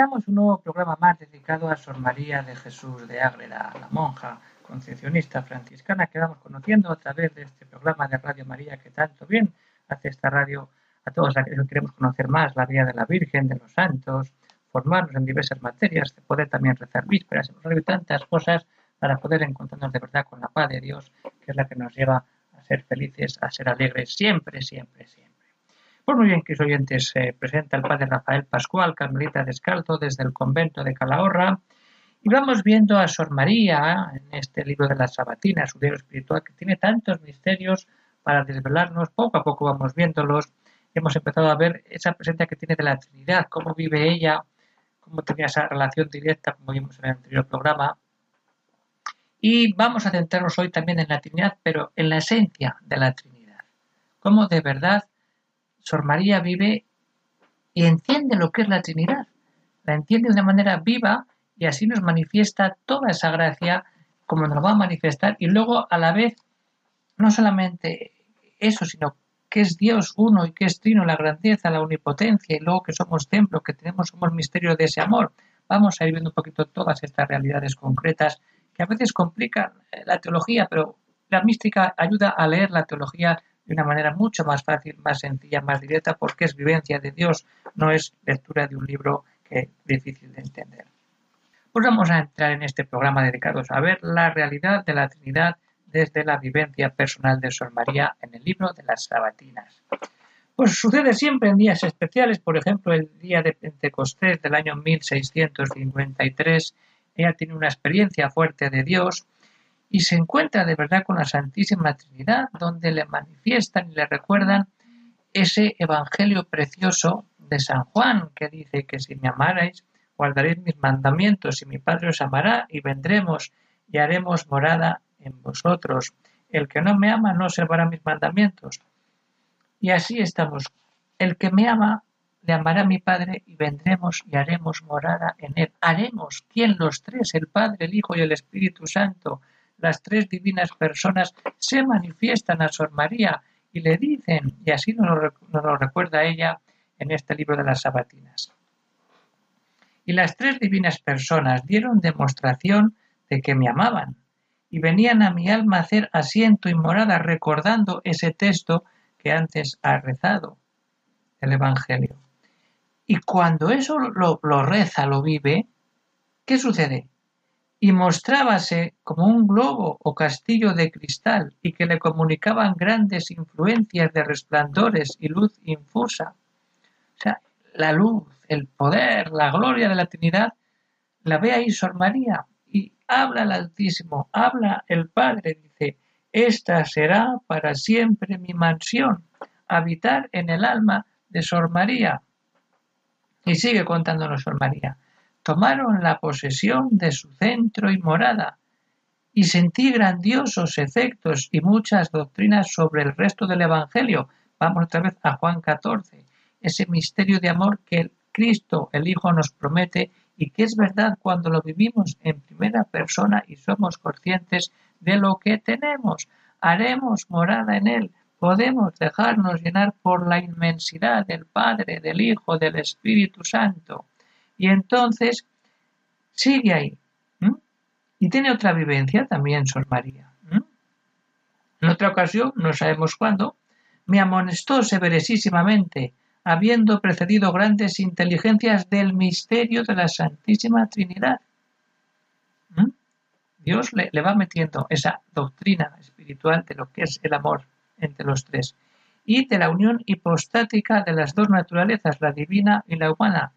Comenzamos un nuevo programa más dedicado a Sor María de Jesús de Ágreda, la monja concepcionista franciscana que vamos conociendo a través de este programa de Radio María que tanto bien hace esta radio a todos aquellos que queremos conocer más la vida de la Virgen, de los santos, formarnos en diversas materias, de poder también rezar vísperas, y tantas cosas para poder encontrarnos de verdad con la paz de Dios, que es la que nos lleva a ser felices, a ser alegres siempre, siempre, siempre. Pues muy bien, que oyentes, se presenta el padre Rafael Pascual, carmelita descalzo, desde el convento de Calahorra. Y vamos viendo a Sor María en este libro de las Sabatinas, su libro espiritual, que tiene tantos misterios para desvelarnos. Poco a poco vamos viéndolos. Hemos empezado a ver esa presencia que tiene de la Trinidad, cómo vive ella, cómo tenía esa relación directa, como vimos en el anterior programa. Y vamos a centrarnos hoy también en la Trinidad, pero en la esencia de la Trinidad. Cómo de verdad Sor María vive y entiende lo que es la Trinidad. La entiende de una manera viva y así nos manifiesta toda esa gracia como nos va a manifestar y luego a la vez no solamente eso, sino que es Dios uno y que es trino, la grandeza, la omnipotencia y luego que somos templo, que tenemos, somos misterio de ese amor. Vamos a ir viendo un poquito todas estas realidades concretas que a veces complican eh, la teología, pero la mística ayuda a leer la teología de una manera mucho más fácil, más sencilla, más directa, porque es vivencia de Dios, no es lectura de un libro que es difícil de entender. Pues vamos a entrar en este programa dedicado a ver la realidad de la Trinidad desde la vivencia personal de Sor María en el libro de las Sabatinas. Pues sucede siempre en días especiales, por ejemplo, el día de Pentecostés del año 1653, ella tiene una experiencia fuerte de Dios y se encuentra de verdad con la Santísima Trinidad, donde le manifiestan y le recuerdan ese Evangelio precioso de San Juan, que dice que si me amarais, guardaréis mis mandamientos y mi Padre os amará y vendremos y haremos morada en vosotros. El que no me ama no observará mis mandamientos. Y así estamos. El que me ama le amará mi Padre y vendremos y haremos morada en él. Haremos, ¿quién los tres? El Padre, el Hijo y el Espíritu Santo las tres divinas personas se manifiestan a Sor María y le dicen, y así nos lo, recuerda ella en este libro de las Sabatinas. Y las tres divinas personas dieron demostración de que me amaban y venían a mi alma a hacer asiento y morada recordando ese texto que antes ha rezado, el Evangelio. Y cuando eso lo reza, lo vive, ¿qué sucede? Y mostrábase como un globo o castillo de cristal y que le comunicaban grandes influencias de resplandores y luz infusa. O sea, la luz, el poder, la gloria de la Trinidad, la ve ahí Sor María y habla el Altísimo, habla el Padre, dice, esta será para siempre mi mansión, habitar en el alma de Sor María. Y sigue contándonos Sor María tomaron la posesión de su centro y morada, y sentí grandiosos efectos y muchas doctrinas sobre el resto del Evangelio. Vamos otra vez a Juan 14, ese misterio de amor que Cristo, el Hijo, nos promete y que es verdad cuando lo vivimos en primera persona y somos conscientes de lo que tenemos. Haremos morada en Él. Podemos dejarnos llenar por la inmensidad del Padre, del Hijo, del Espíritu Santo. Y entonces sigue ahí. Y tiene otra vivencia también, Sor María. En otra ocasión, no sabemos cuándo, me amonestó severísimamente, habiendo precedido grandes inteligencias del misterio de la Santísima Trinidad. Dios le, le, va metiendo esa doctrina espiritual de lo que es el amor entre los tres y de la unión hipostática de las dos naturalezas, la divina y la humana,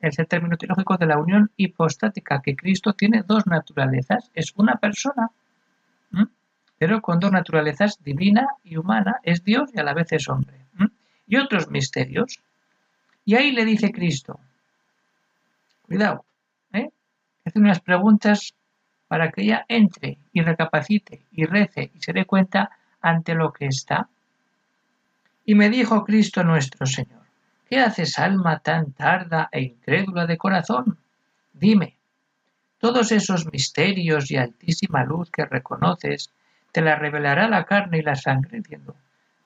es el término teológico de la unión hipostática, que Cristo tiene dos naturalezas, es una persona, pero con dos naturalezas, divina y humana, es Dios y a la vez es hombre. Y otros misterios. Y ahí le dice Cristo, Cuidado, ¿eh? Hace unas preguntas para que ella entre y recapacite y rece y se dé cuenta ante lo que está. Y me dijo Cristo nuestro Señor, ¿qué haces alma tan tarda e incrédula de corazón? Dime, todos esos misterios y altísima luz que reconoces, te la revelará la carne y la sangre, diciendo,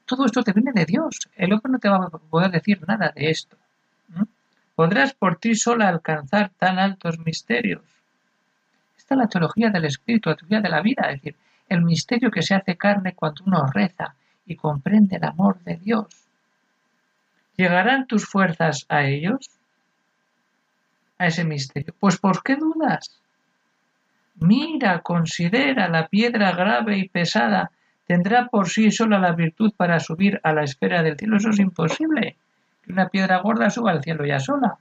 todo esto te viene de Dios, el hombre no te va a poder decir nada de esto. Podrás por ti sola alcanzar tan altos misterios. Esta es la teología del Espíritu, la teología de la vida, es decir, el misterio que se hace carne cuando uno reza y comprende el amor de Dios. ¿Llegarán tus fuerzas a ellos? A ese misterio. Pues ¿por qué dudas? Mira, considera la piedra grave y pesada. ¿Tendrá por sí sola la virtud para subir a la esfera del cielo? Eso es imposible. Que una piedra gorda suba al cielo ya sola.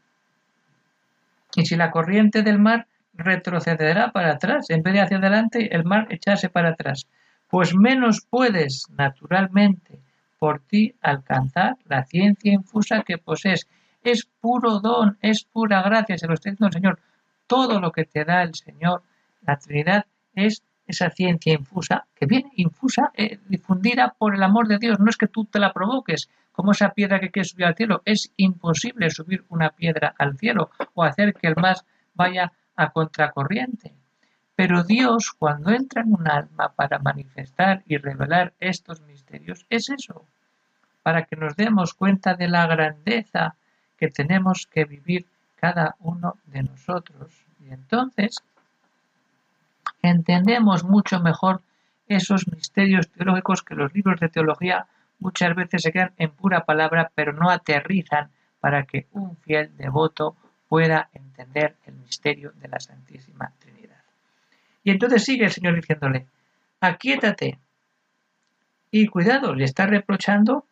Y si la corriente del mar retrocederá para atrás, en vez de hacia adelante, el mar echarse para atrás pues menos puedes, naturalmente, por ti alcanzar la ciencia infusa que posees. Es puro don, es pura gracia, se lo está diciendo el Señor. Todo lo que te da el Señor, la Trinidad, es esa ciencia infusa, que viene infusa, eh, difundida por el amor de Dios. No es que tú te la provoques, como esa piedra que quiere subir al cielo. Es imposible subir una piedra al cielo o hacer que el mar vaya a contracorriente. Pero Dios, cuando entra en un alma para manifestar y revelar estos misterios, es eso, para que nos demos cuenta de la grandeza que tenemos que vivir cada uno de nosotros. Y entonces entendemos mucho mejor esos misterios teológicos que los libros de teología muchas veces se quedan en pura palabra, pero no aterrizan para que un fiel devoto pueda entender el misterio de la Santísima Trinidad. Y entonces sigue el Señor diciéndole, aquíétate. Y cuidado, le está reprochando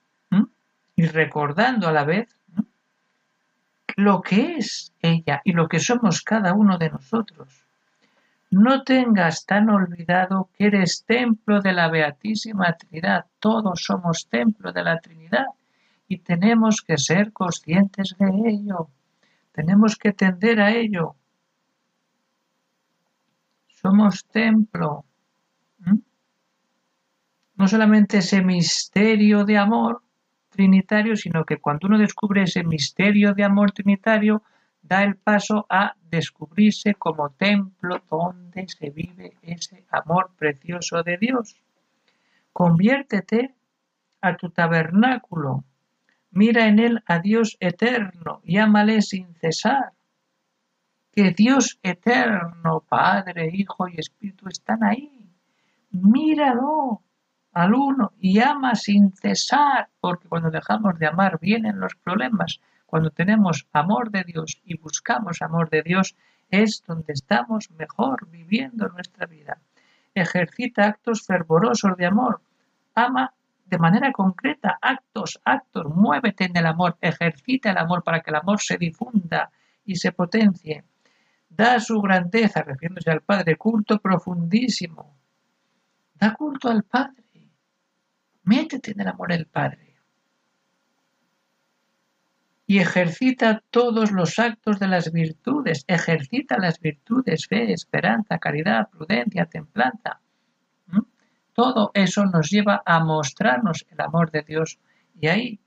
y recordando a la vez lo que es ella y lo que somos cada uno de nosotros. No tengas tan olvidado que eres templo de la Beatísima Trinidad. Todos somos templo de la Trinidad y tenemos que ser conscientes de ello. Tenemos que tender a ello somos templo. No solamente ese misterio de amor trinitario, sino que cuando uno descubre ese misterio de amor trinitario, da el paso a descubrirse como templo donde se vive ese amor precioso de Dios. Conviértete a tu tabernáculo, mira en él a Dios eterno y ámale sin cesar que Dios eterno, Padre, Hijo y Espíritu están ahí. Míralo al uno y ama sin cesar, porque cuando dejamos de amar vienen los problemas. Cuando tenemos amor de Dios y buscamos amor de Dios, es donde estamos mejor viviendo nuestra vida. Ejercita actos fervorosos de amor. Ama de manera concreta, actos, actos, muévete en el amor, ejercita el amor para que el amor se difunda y se potencie da su grandeza, refiriéndose al Padre, culto profundísimo. Da culto al Padre. Métete en el amor del Padre. Y ejercita todos los actos de las virtudes. Ejercita las virtudes, fe, esperanza, caridad, prudencia, templanza. ¿Mm? Todo eso nos lleva a mostrarnos el amor de Dios. Y ahí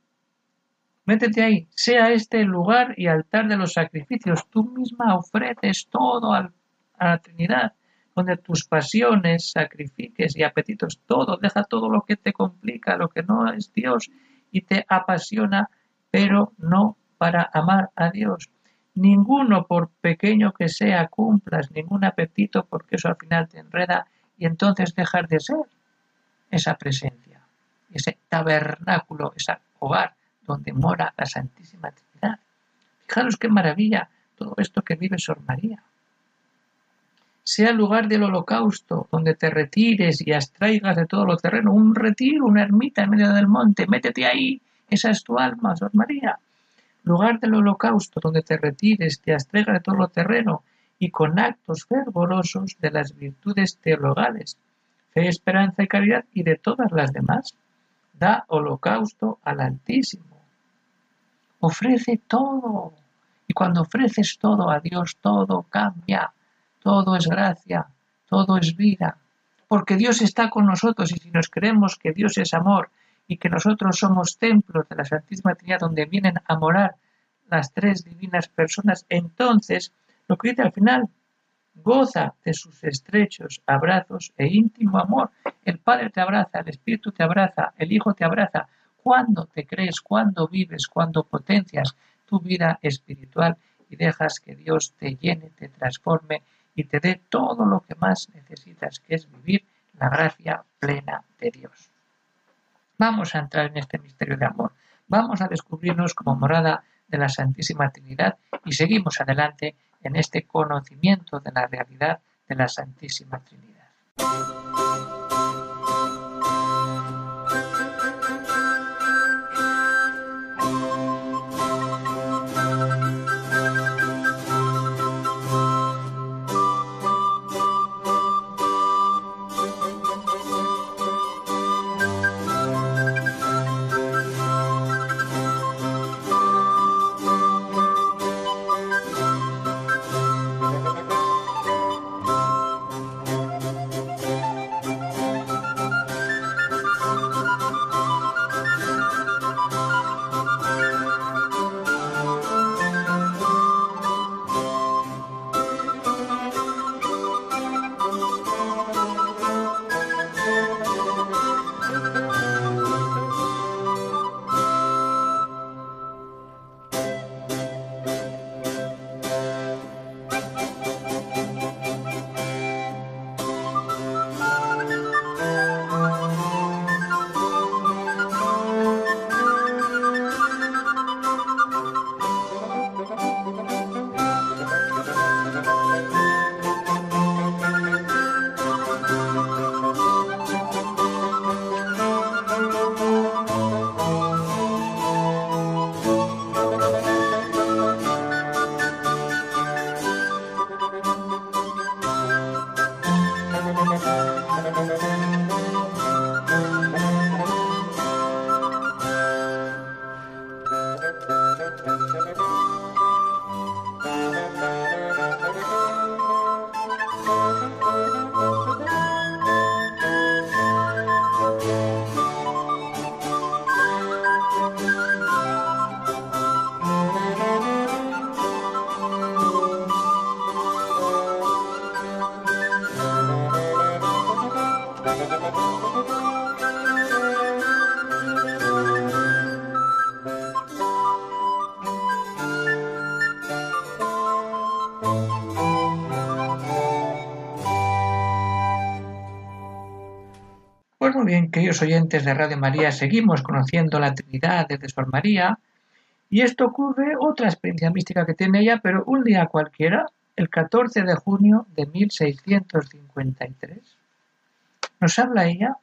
Métete ahí, sea este el lugar y altar de los sacrificios. Tú misma ofreces todo a la Trinidad, donde tus pasiones, sacrifiques y apetitos, todo, deja todo lo que te complica, lo que no es Dios y te apasiona, pero no para amar a Dios. Ninguno, por pequeño que sea, cumplas ningún apetito porque eso al final te enreda y entonces dejar de ser esa presencia, ese tabernáculo, ese hogar donde mora la Santísima Trinidad. Fijaros qué maravilla todo esto que vive Sor María. Sea lugar del holocausto, donde te retires y abstraigas de todo lo terreno, un retiro, una ermita en medio del monte, métete ahí, esa es tu alma, Sor María. Lugar del holocausto, donde te retires, te abstraigas de todo lo terreno y con actos fervorosos de las virtudes teologales, fe, esperanza y caridad y de todas las demás. Da holocausto al Altísimo ofrece todo Y cuando ofreces todo a Dios, todo cambia, todo es gracia, todo es vida, porque Dios está con nosotros y si nos creemos que Dios es amor y que nosotros somos templos de la Santísima Trinidad donde vienen a morar las tres divinas personas, entonces lo que dice al final, goza de sus estrechos abrazos e íntimo amor. El Padre te abraza, el Espíritu te abraza, el Hijo te abraza. Cuando te crees, cuando vives, cuando potencias tu vida espiritual y dejas que Dios te llene, te transforme y te dé todo lo que más necesitas, que es vivir la gracia plena de Dios. Vamos a entrar en este misterio de amor. Vamos a descubrirnos como morada de la Santísima Trinidad y seguimos adelante en este conocimiento de la realidad de la Santísima Trinidad. Muy bien, queridos oyentes de Radio María, seguimos conociendo la Trinidad desde Sor María. Y esto ocurre, otra experiencia mística que tiene ella, pero un día cualquiera, el 14 de junio de 1653, nos habla ella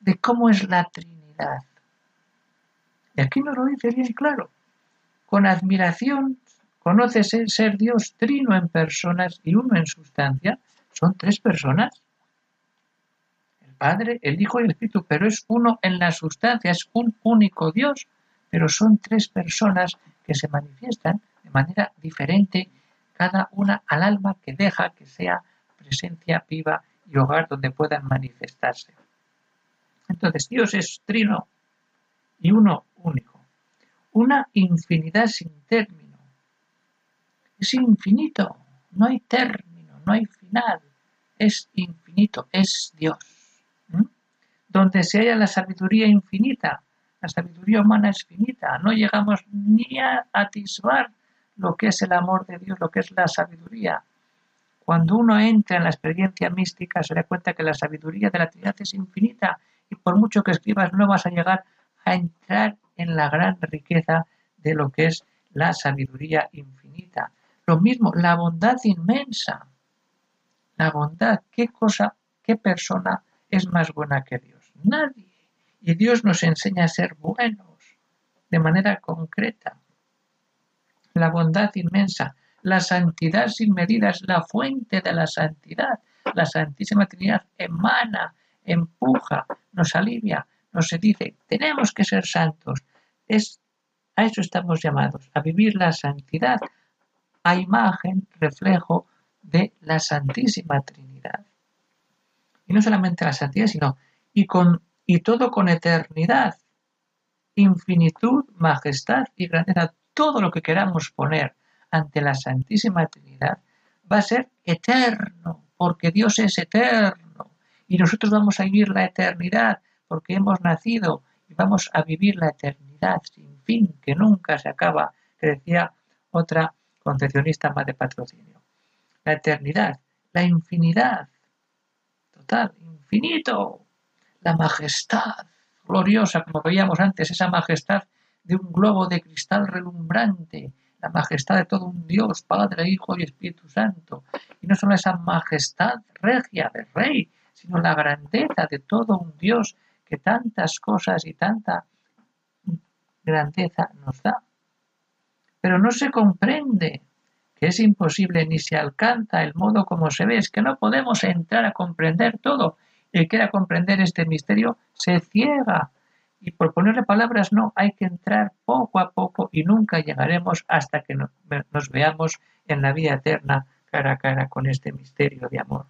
de cómo es la Trinidad. Y aquí nos lo dice bien claro. Con admiración conoces ser Dios trino en personas y uno en sustancia. Son tres personas Padre, el Hijo y el Espíritu, pero es uno en la sustancia, es un único Dios, pero son tres personas que se manifiestan de manera diferente, cada una al alma que deja que sea presencia viva y hogar donde puedan manifestarse. Entonces, Dios es trino y uno único. Una infinidad sin término. Es infinito, no hay término, no hay final. Es infinito, es Dios donde se halla la sabiduría infinita. La sabiduría humana es finita, no llegamos ni a atisbar lo que es el amor de Dios, lo que es la sabiduría. Cuando uno entra en la experiencia mística se da cuenta que la sabiduría de la Trinidad es infinita y por mucho que escribas no vas a llegar a entrar en la gran riqueza de lo que es la sabiduría infinita. Lo mismo, la bondad inmensa. La bondad, qué cosa, qué persona es más buena que Dios. Nadie. Y Dios nos enseña a ser buenos de manera concreta. La bondad inmensa, la santidad sin medidas, la fuente de la santidad. La Santísima Trinidad emana, empuja, nos alivia, nos dice, tenemos que ser santos. Es, a eso estamos llamados, a vivir la santidad, a imagen, reflejo de la Santísima Trinidad. Y no solamente la santidad, sino y, con, y todo con eternidad, infinitud, majestad y grandeza. Todo lo que queramos poner ante la Santísima Trinidad va a ser eterno, porque Dios es eterno. Y nosotros vamos a vivir la eternidad, porque hemos nacido y vamos a vivir la eternidad sin fin, que nunca se acaba, que decía otra concepcionista más de patrocinio. La eternidad, la infinidad, total, infinito, la majestad gloriosa, como veíamos antes, esa majestad de un globo de cristal relumbrante, la majestad de todo un Dios, Padre, Hijo y Espíritu Santo. Y no solo esa majestad regia del Rey, sino la grandeza de todo un Dios que tantas cosas y tanta grandeza nos da. Pero no se comprende que es imposible ni se alcanza el modo como se ve, es que no podemos entrar a comprender todo. El que quiera comprender este misterio se ciega. Y por ponerle palabras, no, hay que entrar poco a poco y nunca llegaremos hasta que nos veamos en la vida eterna cara a cara con este misterio de amor.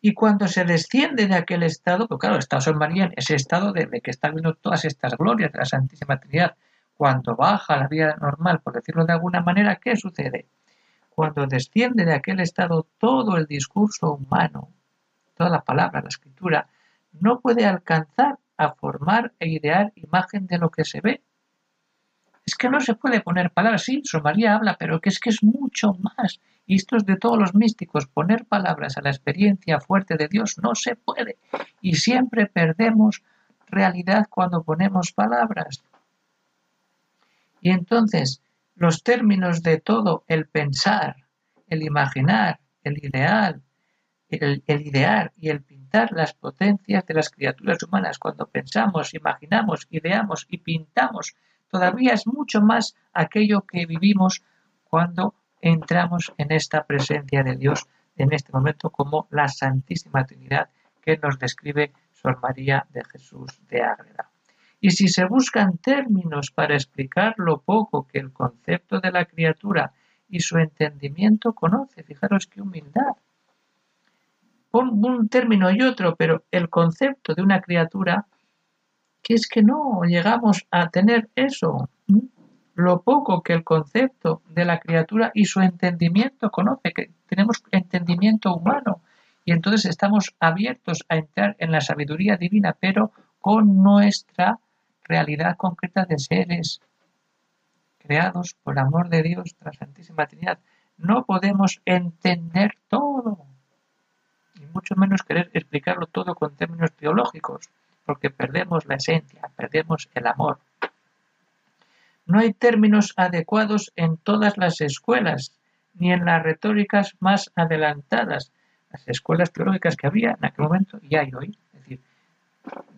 Y cuando se desciende de aquel estado, porque claro, estado San María ese estado de, que está viendo todas estas glorias de la Santísima Trinidad, cuando baja a la vida normal, por decirlo de alguna manera, ¿qué sucede? Cuando desciende de aquel estado todo el discurso humano, toda la palabra, la escritura, no puede alcanzar a formar e idear imagen de lo que se ve. Es que no se puede poner palabras, sí, San María habla, pero que es que es mucho más. Y esto es de todos los místicos, poner palabras a la experiencia fuerte de Dios no se puede. Y siempre perdemos realidad cuando ponemos palabras. Y entonces, los términos de todo, el pensar, el imaginar, el ideal, el, el idear y el pintar las potencias de las criaturas humanas, cuando pensamos, imaginamos, ideamos y pintamos, todavía es mucho más aquello que vivimos cuando entramos en esta presencia de Dios en este momento como la Santísima Trinidad que nos describe Sor María de Jesús de Ágreda. Y si se buscan términos para explicar lo poco que el concepto de la criatura y su entendimiento conoce, fijaros qué humildad. Pon un término y otro, pero el concepto de una criatura, que es que no llegamos a tener eso lo poco que el concepto de la criatura y su entendimiento conoce, que tenemos entendimiento humano y entonces estamos abiertos a entrar en la sabiduría divina, pero con nuestra realidad concreta de seres creados por amor de Dios, la Santísima Trinidad. No podemos entender todo, mucho menos querer explicarlo todo con términos teológicos, porque perdemos la esencia, perdemos el amor. No hay términos adecuados en todas las escuelas, ni en las retóricas más adelantadas. Las escuelas teológicas que había en aquel momento y hay hoy. Es decir,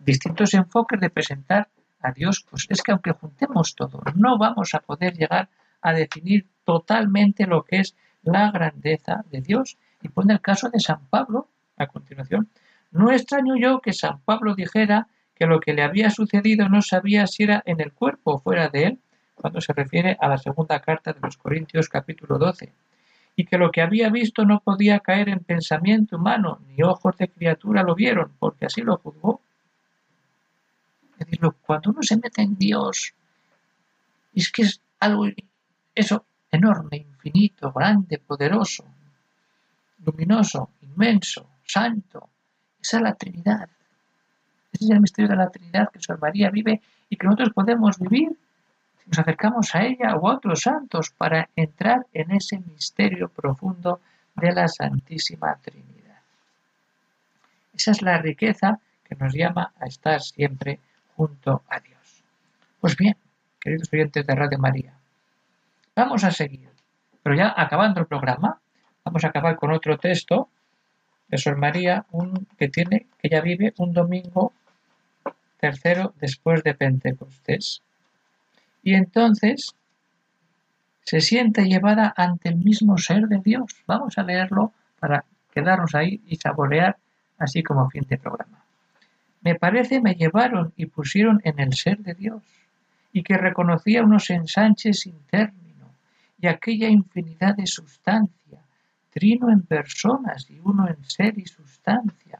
distintos enfoques de presentar a Dios, pues es que aunque juntemos todo, no vamos a poder llegar a definir totalmente lo que es la grandeza de Dios. Y pone el caso de San Pablo a continuación. No extraño yo que San Pablo dijera que lo que le había sucedido no sabía si era en el cuerpo o fuera de él, cuando se refiere a la segunda carta de los Corintios capítulo 12, y que lo que había visto no podía caer en pensamiento humano, ni ojos de criatura lo vieron, porque así lo juzgó. Cuando uno se mete en Dios, es que es algo, eso, enorme, infinito, grande, poderoso, luminoso, inmenso, santo. Esa es la Trinidad. Ese es el misterio de la Trinidad que Sor María vive y que nosotros podemos vivir nos acercamos a ella o a otros santos para entrar en ese misterio profundo de la Santísima Trinidad. Esa es la riqueza que nos llama a estar siempre junto a Dios. Pues bien, queridos oyentes de Radio María, vamos a seguir. Pero ya acabando el programa, vamos a acabar con otro texto de María, un, que tiene, que ya vive un domingo tercero después de Pentecostés. Y entonces se siente llevada ante el mismo ser de Dios. Vamos a leerlo para quedarnos ahí y saborear así como fin de programa. Me parece me llevaron y pusieron en el ser de Dios y que reconocía unos ensanches sin término y aquella infinidad de sustancia, trino en personas y uno en ser y sustancia.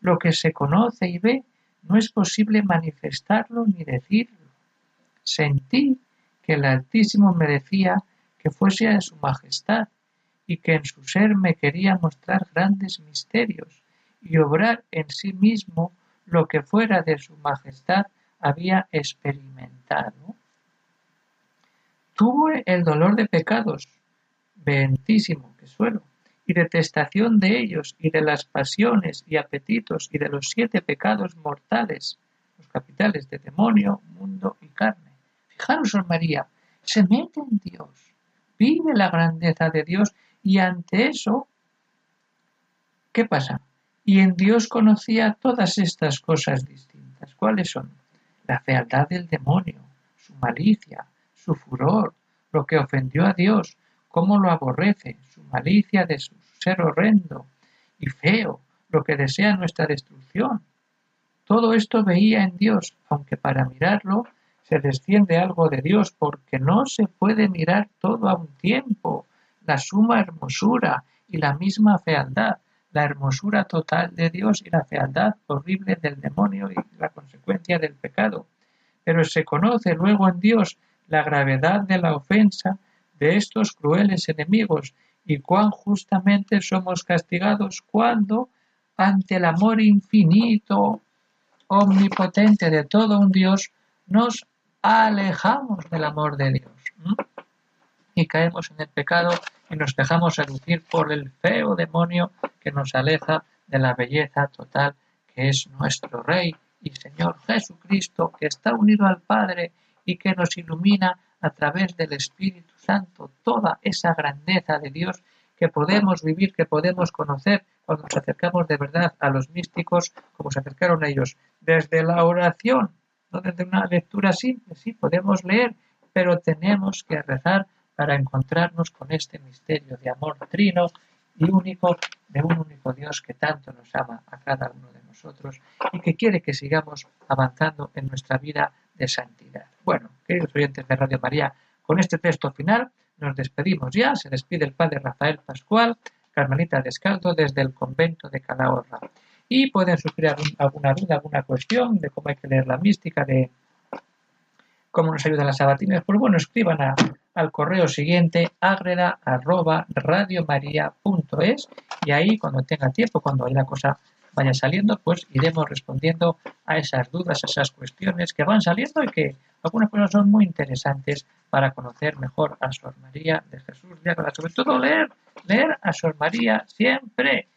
Lo que se conoce y ve no es posible manifestarlo ni decirlo. Sentí que el Altísimo merecía que fuese a su majestad y que en su ser me quería mostrar grandes misterios y obrar en sí mismo lo que fuera de su majestad había experimentado. Tuve el dolor de pecados, ventísimo que suelo, y detestación de ellos, y de las pasiones y apetitos, y de los siete pecados mortales, los capitales de demonio, mundo y carne. Fijaros, María, se mete en Dios, vive la grandeza de Dios, y ante eso, ¿qué pasa? Y en Dios conocía todas estas cosas distintas. ¿Cuáles son? La fealdad del demonio, su malicia, su furor, lo que ofendió a Dios, cómo lo aborrece, su malicia de su ser horrendo y feo, lo que desea nuestra destrucción. Todo esto veía en Dios, aunque para mirarlo se desciende algo de Dios, porque no se puede mirar todo a un tiempo, la suma hermosura y la misma fealdad la hermosura total de Dios y la fealdad horrible del demonio y la consecuencia del pecado. Pero se conoce luego en Dios la gravedad de la ofensa de estos crueles enemigos y cuán justamente somos castigados cuando, ante el amor infinito, omnipotente de todo un Dios, nos alejamos del amor de Dios y caemos en el pecado y nos dejamos seducir por el feo demonio que nos aleja de la belleza total que es nuestro Rey y Señor Jesucristo, que está unido al Padre y que nos ilumina a través del Espíritu Santo toda esa grandeza de Dios que podemos vivir, que podemos conocer cuando nos acercamos de verdad a los místicos como se acercaron a ellos. Desde la oración, no desde una lectura simple, sí, podemos leer, pero tenemos que rezar para encontrarnos con este misterio de amor trino y único de un único Dios que tanto nos ama a cada uno de nosotros y que quiere que sigamos avanzando en nuestra vida de santidad. Bueno, queridos oyentes de Radio María, con este texto final nos despedimos ya. Se despide el padre Rafael Pascual, Carmelita Descaldo, desde el convento de Calahorra. Y pueden sufrir alguna duda, alguna cuestión de cómo hay que leer la mística, de cómo nos ayudan las sabatinas, pues bueno, escriban al correo siguiente agreda y ahí cuando tenga tiempo, cuando hay la cosa vaya saliendo, pues iremos respondiendo a esas dudas, a esas cuestiones que van saliendo y que algunas cosas son muy interesantes para conocer mejor a Sor María de Jesús Sobre todo leer, leer a Sor María siempre.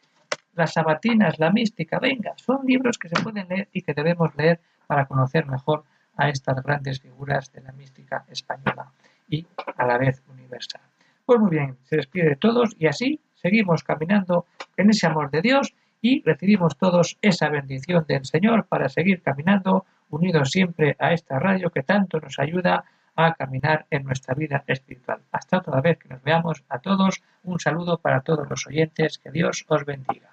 Las sabatinas, la mística, venga, son libros que se pueden leer y que debemos leer para conocer mejor a estas grandes figuras de la mística española y a la vez universal. Pues muy bien, se despide de todos y así seguimos caminando en ese amor de Dios y recibimos todos esa bendición del Señor para seguir caminando unidos siempre a esta radio que tanto nos ayuda a caminar en nuestra vida espiritual. Hasta otra vez que nos veamos a todos, un saludo para todos los oyentes, que Dios os bendiga.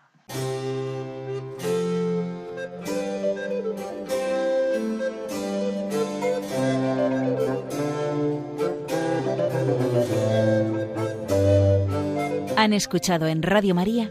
Han escuchado en Radio María